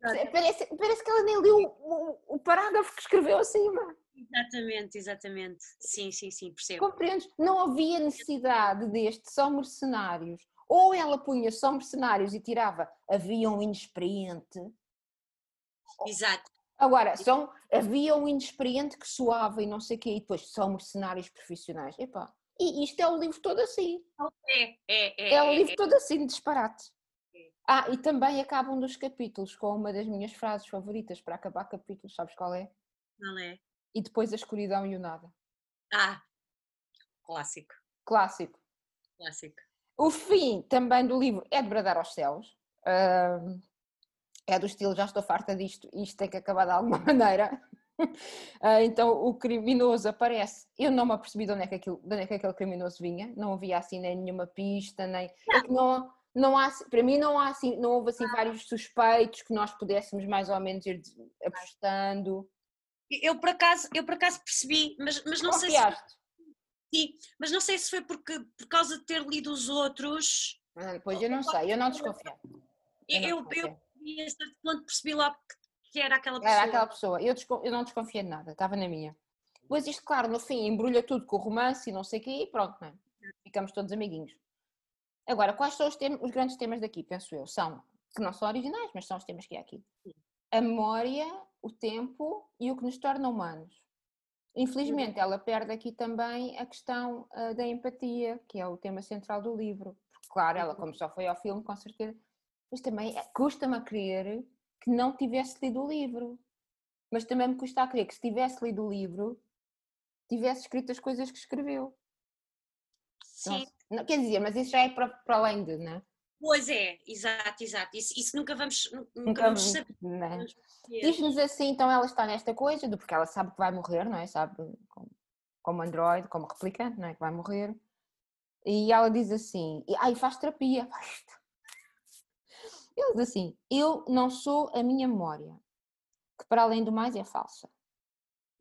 A: Parece, parece que ela nem leu o, o, o parágrafo que escreveu acima.
B: Exatamente, exatamente. Sim, sim, sim, percebo.
A: Compreendes? Não havia necessidade deste, são mercenários. Ou ela punha só mercenários e tirava, havia um inexperiente.
B: Exato.
A: Agora, são, havia um inexperiente que soava e não sei o quê, e depois são mercenários profissionais. Epá, e isto é o livro todo assim.
B: É, é, é.
A: É o
B: é,
A: livro
B: é.
A: todo assim de disparate.
B: É.
A: Ah, e também acaba um dos capítulos com uma das minhas frases favoritas para acabar capítulos, sabes qual é?
B: Não é?
A: E depois a escuridão e o nada.
B: Ah, clássico,
A: Clássico.
B: clássico.
A: O fim também do livro é de bradar aos céus. É do estilo, já estou farta disto, isto tem que acabar de alguma maneira. Ah, então o criminoso aparece. Eu não me apercebi de onde, é que aquilo, de onde é que aquele criminoso vinha, não havia assim nem nenhuma pista, nem. que não, não há, para mim não há assim, não houve assim vários suspeitos que nós pudéssemos mais ou menos ir apostando.
B: Eu por acaso, eu por acaso percebi, mas, mas não sei se
A: Confiaste?
B: Sim, mas não sei se foi porque, por causa de ter lido os outros.
A: Ah, Pois eu não sei, eu não desconfiei. Eu não
B: Eu, eu,
A: desconfiei.
B: eu a certo ponto percebi logo que, era aquela pessoa.
A: Era aquela pessoa. Eu, desco- eu não desconfiei de nada, estava na minha. Pois isto, claro, no fim embrulha tudo com o romance e não sei o quê e pronto, não é? Ficamos todos amiguinhos. Agora, quais são os, os grandes temas daqui, penso eu? São, que não são originais, mas são os temas que há aqui. A memória, o tempo e o que nos torna humanos. Infelizmente, ela perde aqui também a questão ah, da empatia, que é o tema central do livro. Porque, claro, ela, como só foi ao filme, com certeza. Mas também eh, custa-me a crer que não tivesse lido o livro. Mas também me custa a crer que se tivesse lido o livro, tivesse escrito as coisas que escreveu. Não
B: Sim,
A: se- não- quer dizer, mas isso já é para, para além de, não é?
B: Pois é, exato, exato. Isso, isso nunca vamos, nunca
A: Nunca
B: vamos saber.
A: é?
B: Perceber.
A: Diz-nos assim, então ela está nesta coisa, do porque ela sabe que vai morrer, não é? Sabe, como, como androide, como replicante, não é? Que vai morrer. E ela diz assim, e, ai, faz terapia. Ele diz assim, eu não sou a minha memória, que para além do mais é falsa.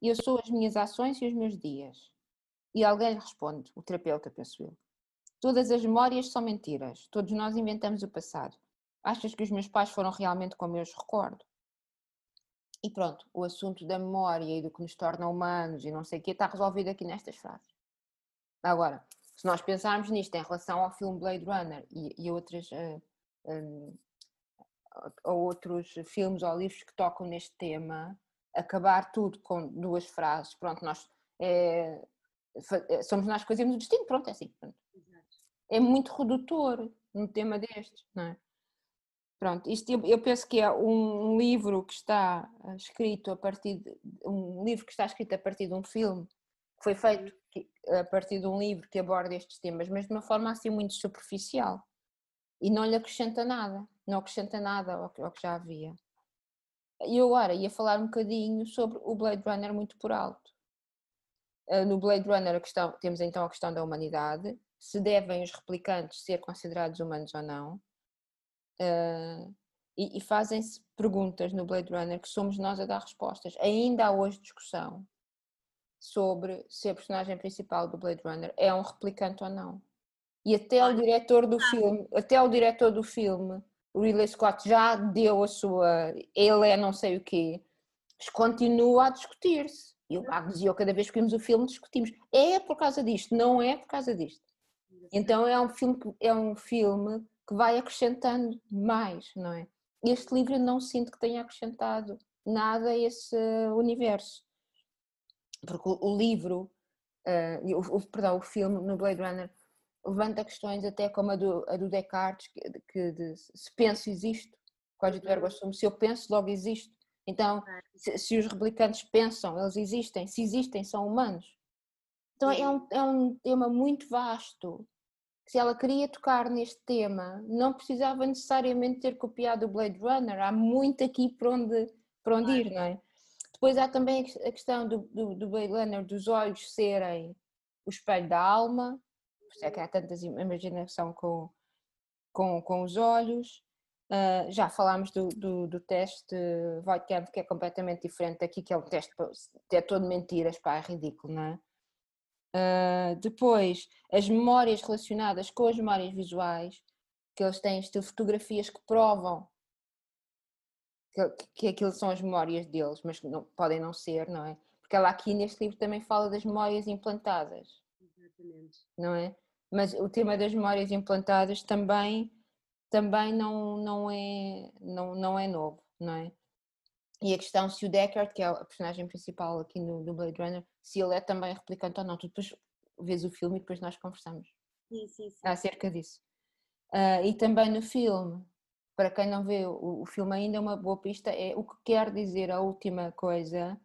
A: Eu sou as minhas ações e os meus dias. E alguém lhe responde, o terapeuta, penso eu. Todas as memórias são mentiras. Todos nós inventamos o passado. Achas que os meus pais foram realmente como eu os recordo? E pronto, o assunto da memória e do que nos torna humanos e não sei o quê está resolvido aqui nestas frases. Agora, se nós pensarmos nisto em relação ao filme Blade Runner e, e outras, uh, um, ou outros filmes ou livros que tocam neste tema, acabar tudo com duas frases, pronto, nós é, somos nós que fazemos o destino, pronto, é assim. Pronto. É muito redutor um tema destes, não é? Pronto, isto eu, eu penso que é um, livro que está escrito a partir de um livro que está escrito a partir de um filme que foi feito a partir de um livro que aborda estes temas, mas de uma forma assim muito superficial e não lhe acrescenta nada, não acrescenta nada ao que, ao que já havia. E agora ia falar um bocadinho sobre o Blade Runner muito por alto. Ah, no Blade Runner questão, temos então a questão da humanidade, se devem os replicantes ser considerados humanos ou não, uh, e, e fazem-se perguntas no Blade Runner que somos nós a dar respostas. Ainda há hoje discussão sobre se a personagem principal do Blade Runner é um replicante ou não. E até o diretor do filme, até o diretor do filme, Ridley Scott já deu a sua, ele é não sei o quê, mas continua a discutir-se. E o Agnes e eu, cada vez que vimos o filme, discutimos. É por causa disto, não é por causa disto. Então é um filme que, é um filme que vai acrescentando mais, não é? Este livro eu não sinto que tenha acrescentado nada a esse universo. Porque o, livro, uh, o, o, perdão, o filme no Blade Runner levanta questões até como a do, a do Descartes, que, que de, se penso existe, código do ergo assumo, se eu penso logo existo. Então, se, se, os replicantes pensam, eles existem, se existem, são humanos. Então é um, é um tema muito vasto. Se ela queria tocar neste tema, não precisava necessariamente ter copiado o Blade Runner, há muito aqui para onde, para onde ir, não é? Depois há também a questão do, do, do Blade Runner dos olhos serem o espelho da alma, por isso é que há tanta imaginação com, com, com os olhos. Uh, já falámos do, do, do teste Voigtkamp, que é completamente diferente daqui, que é um teste é todo mentiras, pá, é ridículo, não é? Uh, depois, as memórias relacionadas com as memórias visuais, que eles têm estilo fotografias que provam que, que aquilo são as memórias deles, mas não, podem não ser, não é? Porque ela aqui neste livro também fala das memórias implantadas. Exatamente. Não é? Mas o tema das memórias implantadas também também não, não, é, não, não é novo, não é? E a questão se o Deckard, que é a personagem principal aqui no, no Blade Runner, se ele é também replicante ou não. Tu depois vês o filme e depois nós conversamos
B: sim, sim, sim.
A: acerca disso. Uh, e também no filme, para quem não vê o, o, filme ainda, uma boa pista é o que quer dizer a última coisa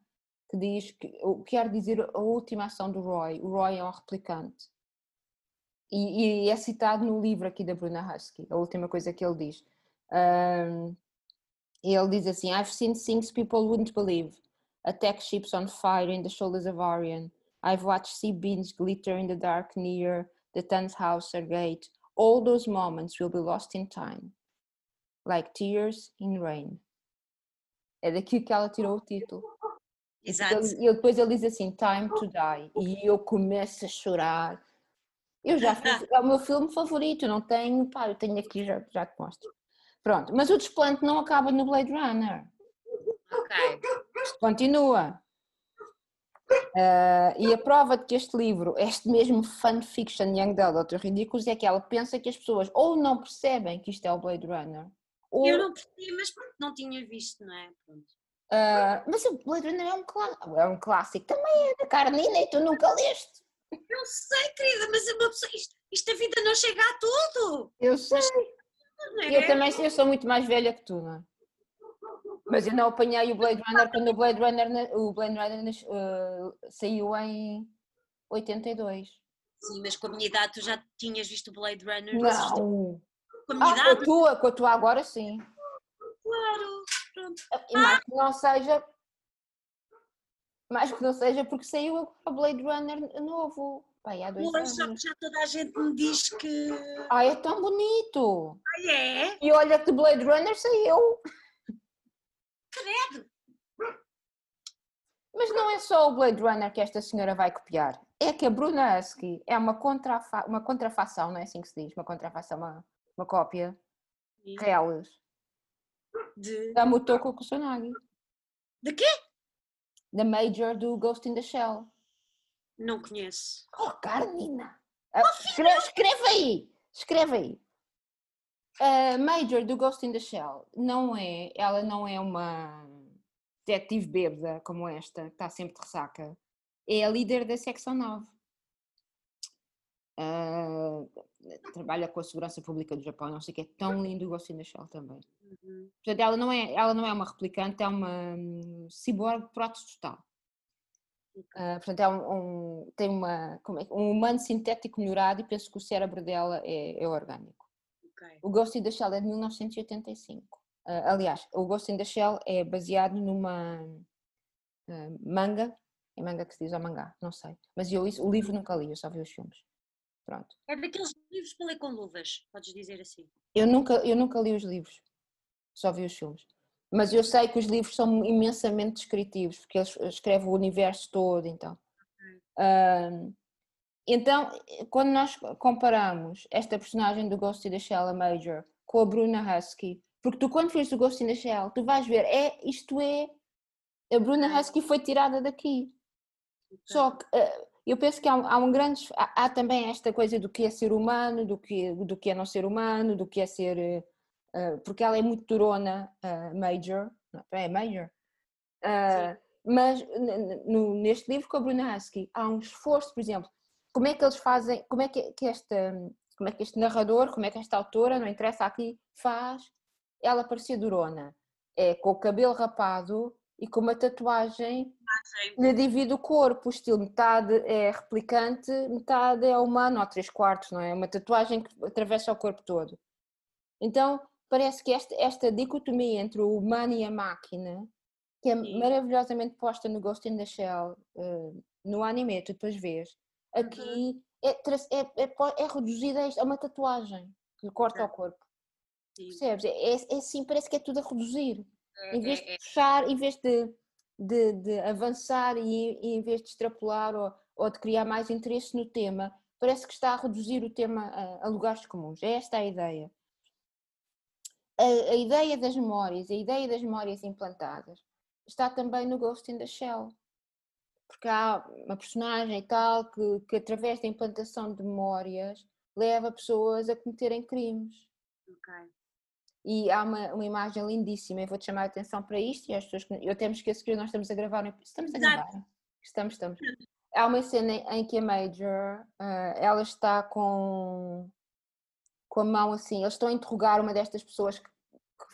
A: que diz que o que quer dizer a última ação do Roy. O Roy é um replicante. E, e, é citado no livro aqui da Bruna Husky, a última coisa que ele diz. Um, ele diz assim: I've seen things people wouldn't believe. Attack ships on fire in the shoulders of Orion. I've watched sea beams glitter in the dark near the or gate. All those moments will be lost in time, like tears in rain. É daqui que ela tirou o título.
B: Exato.
A: E depois ele diz assim: Time to die. E eu começo a chorar. Eu já fiz, é o meu filme favorito, não tenho, pá, eu tenho aqui, já, já te mostro. Pronto, mas o desplante não acaba no Blade Runner.
B: Ok.
A: Isto continua. Uh, e a prova de que este livro, este mesmo fanfiction Young Adult Ridículos, é que ela pensa que as pessoas ou não percebem que isto é o Blade Runner. Ou...
B: Eu não percebi, mas não tinha visto, não é?
A: Uh, mas o Blade Runner é um, é um clássico, também é da Carnina e tu nunca leste.
B: Eu sei, querida, mas uma pessoa, isto, isto a vida não chega a tudo.
A: Eu sei. É? Eu também eu sou muito mais velha que tu, não é? Mas eu não apanhei o Blade Runner quando o Blade Runner, o Blade Runner uh, saiu em 82.
B: Sim, mas com a minha idade tu já tinhas visto o Blade Runner?
A: Não. Com a minha ah, idade? Com a tua, com a tua agora sim.
B: Claro, pronto.
A: E mais que não seja. Mais que não seja porque saiu o Blade Runner novo. Pai, há dois anos.
B: já toda a gente me diz que.
A: Ai, é tão bonito!
B: Ai, é?
A: E olha que Blade Runner saiu!
B: Credo!
A: Mas não é só o Blade Runner que esta senhora vai copiar. é que a Bruna Husky é uma, contrafa uma contrafação, não é assim que se diz? Uma contrafação, uma, uma cópia
B: Sim.
A: reales
B: De,
A: da Motoko Kusanagi,
B: de quê?
A: da Major do Ghost in the Shell.
B: Não conheço.
A: Oh, Carnina! Ah, escreve, escreve aí! Escreve aí. A Major do Ghost in the Shell não é, ela não é uma detetive bêbada como esta, que está sempre de ressaca. É a líder da secção 9. Ah, trabalha com a segurança pública do Japão, não sei o que é tão lindo o Ghost in the Shell também.
B: Uhum.
A: Portanto, ela não é, ela não é uma replicante, é uma hum, cyborg proto total. Ah, portanto, é um, um- tem uma, é um humano sintético melhorado e penso que o cérebro dela é, é orgânico.
B: Ok.
A: O Ghost in the Shell é de 1985. Ah, aliás, o Ghost in the Shell é baseado numa ah, manga, é manga que se diz ou mangá, não sei. Mas eu isso, o livro nunca li, eu só vi os filmes. Pronto.
B: É daqueles livros para ler com luvas, podes dizer assim.
A: Eu nunca, eu nunca li os livros, só vi os filmes. Mas eu sei que os livros são imensamente descritivos, porque eles escrevem o universo todo, então. Ahm, então, quando nós comparamos esta personagem do Ghost in the Shell, a Major, com a Bruna Husky, porque tu quando vês o Ghost in the Shell, tu vais ver, é, isto é, a Bruna Husky foi tirada daqui. Só que eh, eu penso que há há um grande. Há, há também esta coisa do que é ser humano, do que, do que é não ser humano, do que é ser. Eh, porque ela é muito durona, eh, Major. Não, é Major. Eh, mas no- neste livro com a Bruna Husky há um esforço, por exemplo, como é que eles fazem, como é que, que esta, como é que este narrador, como é que esta autora, não interessa aqui, faz ela parecer durona. É com o cabelo rapado e com uma tatuagem lhe divide o corpo, o estilo metade é replicante, metade é humano, ou três quartos, não é? Uma tatuagem que atravessa o corpo todo. Então, parece que esta, esta dicotomia entre o humano e a máquina, que é
B: Sim.
A: maravilhosamente posta no Ghost in the Shell, eh, no anime, tu depois vês, aqui é, tra- é, é, po- é reduzida a a uma tatuagem que corta o corpo.
B: Sim.
A: Percebes? É, é, é assim, parece que é tudo a reduzir
B: É,
A: em vez
B: é,
A: de
B: é.
A: puxar, em vez de, de, de avançar e, e em vez de extrapolar ou, ou de criar mais interesse no tema, parece que está a reduzir o tema a, a lugares comuns. É esta a ideia. A, a ideia das memórias, a ideia das memórias implantadas, está também no Ghost in the Shell. Porque há uma personagem e tal que, que através da implantação de memórias leva pessoas a cometerem crimes.
B: Ok.
A: E há uma, uma imagem lindíssima, eu vou-te chamar a atenção para isto e as pessoas que. Eu até me esqueço que nós estamos a gravar. Estamos a
B: Exato.
A: gravar. Estamos, estamos. Há uma cena em que a Major ah, ela está com, com a mão assim, eles estão a interrogar uma destas pessoas que, que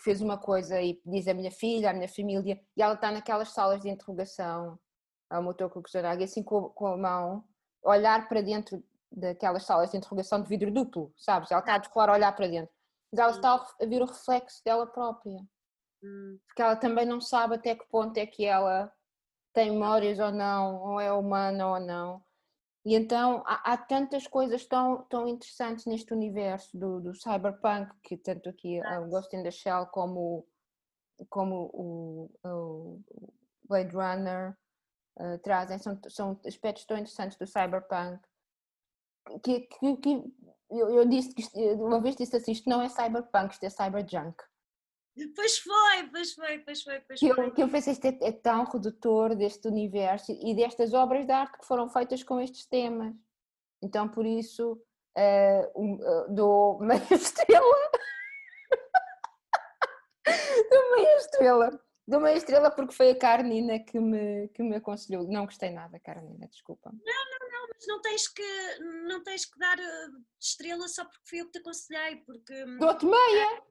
A: fez uma coisa e diz a minha filha, a minha família, e ela está naquelas salas de interrogação, a Motoko Kusanagi, assim com, a- com a mão, olhar para dentro daquelas salas de interrogação de vidro duplo, sabes? Ela está de fora a olhar para dentro. Mas ela está a ver o reflexo dela própria
B: Hum,
A: porque ela também não sabe até que ponto é que ela tem memórias ou não, ou é humana ou não. E então há, há tantas coisas tão, tão interessantes neste universo do, do cyberpunk, que tanto aqui a Ghost in the Shell como, como o, o Blade Runner eh, trazem, são, são aspectos tão interessantes do cyberpunk. Que, que, que eu, eu disse que isto, uma vez disse assim: isto não é cyberpunk, isto é cyberjunk.
B: Pois foi, pois foi, pois foi, pois
A: que
B: foi.
A: eu, que eu pensei isto é, é tão redutor deste universo e destas obras de arte que foram feitas com estes temas. Então, por isso, eh, um, eh, dou meia estrela. dou meia estrela. Dou meia estrela porque foi a Carnina que me, que me aconselhou. Não gostei nada, Carnina, desculpa.
B: Mas não tens que, não tens que dar eh, estrela só porque fui eu que te aconselhei, porque. hum,
A: Dou-te meia.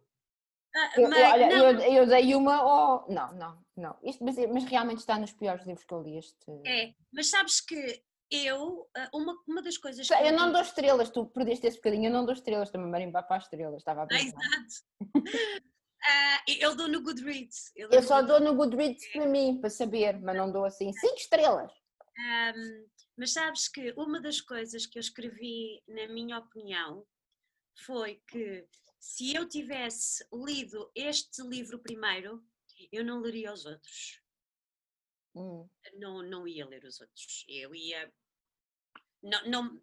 B: Ah,
A: Eu,
B: mas-
A: olha, eu, eu dei uma. Oh, não, não, não. Isto, mas, mas realmente está nos piores livros que eu li. Este...
B: É, mas sabes que eu, ah, uma, uma das coisas que.
A: Eu não dou estrelas, tu perdeste esse bocadinho, eu não dou estrelas, também marimbar para as estrelas, estava a
B: Ah,
A: brincar.
B: exato. Ah, eu dou no Goodreads. Eu
A: Eu
B: no
A: só
B: Goodreads.
A: dou no Goodreads para mim, para saber, mas não dou assim 5 estrelas.
B: Ahm, mas sabes que uma das coisas que eu escrevi, na minha opinião, foi que se eu tivesse lido este livro primeiro, eu não leria os outros.
A: Hum.
B: Não, não ia ler os outros. Eu ia. Não, não,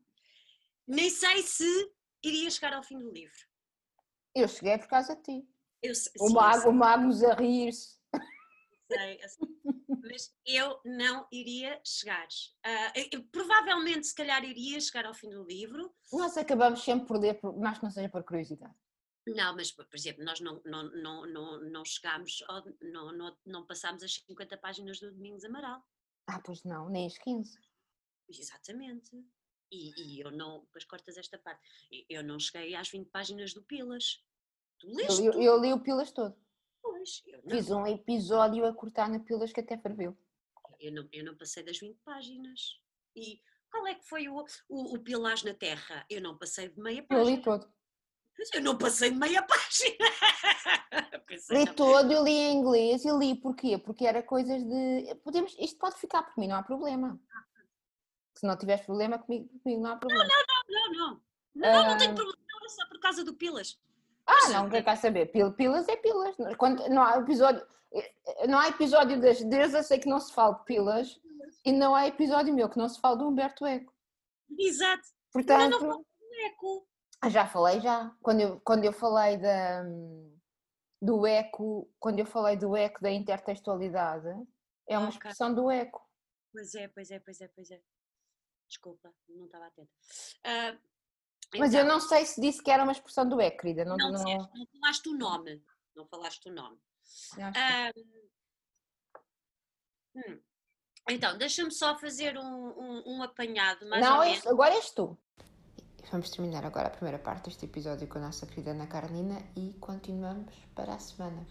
B: nem sei se iria chegar ao fim do livro.
A: Eu cheguei por causa de ti.
B: Eu,
A: o, mago, o Magos a rir-se.
B: Sei, mas eu não iria chegar. Uh, provavelmente, se calhar, iria chegar ao fim do livro.
A: Nós acabamos sempre por ler, por, mais que não seja por curiosidade.
B: Não, mas, por exemplo, nós não, não, não, não, não chegámos, ao, não, não, não passámos as 50 páginas do Domingos Amaral.
A: Ah, pois não, nem as 15.
B: Exatamente. E, e, eu não, depois cortas esta parte, eu não cheguei às 20 páginas do Pilas.
A: Tu leste eu, eu, eu li o Pilas todo.
B: Pois, eu
A: não. Fiz um episódio a cortar na Pilas que até ferveu.
B: Eu não, eu não passei das 20 páginas. E qual é que foi o, o, o Pilas na Terra? Eu não passei de meia página.
A: Eu li todo.
B: Mas eu não passei de meia página.
A: li todo, eu li em inglês e li porquê? Porque era coisas de. Podemos, isto pode ficar por mim, não há problema. Se não tiveres problema comigo, comigo não há problema.
B: Não, não, não, não. Não, não, não tenho problema, não, é só por causa do Pilas.
A: Ah, não, quer cá saber? Pilas é pilas. Quando, não há episódio. Não há episódio das deusas, sei que não se fala de pilas, e não há episódio meu que não se fala do Humberto Eco.
B: Exato.
A: Portanto,
B: não, não do Eco.
A: Ah, já falei, já. Quando eu, quando eu falei da, do eco, quando eu falei do eco da intertextualidade, é uma okay. expressão do eco.
B: Pois é, pois é, pois é, pois é. Desculpa, não estava atenta. Uh,
A: Mas eu então não sei se disse que era uma expressão do eco, querida. Não,
B: não, não... não falaste o nome. Não falaste o nome. Uh, hum. Então, deixa-me só fazer um, um, um apanhado. Mais
A: não, agora és tu. Vamos terminar agora a primeira parte deste episódio com a nossa querida Ana Carnina e continuamos para a semana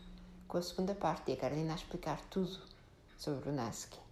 A: com a segunda parte e a Carnina a explicar tudo sobre o Nasky.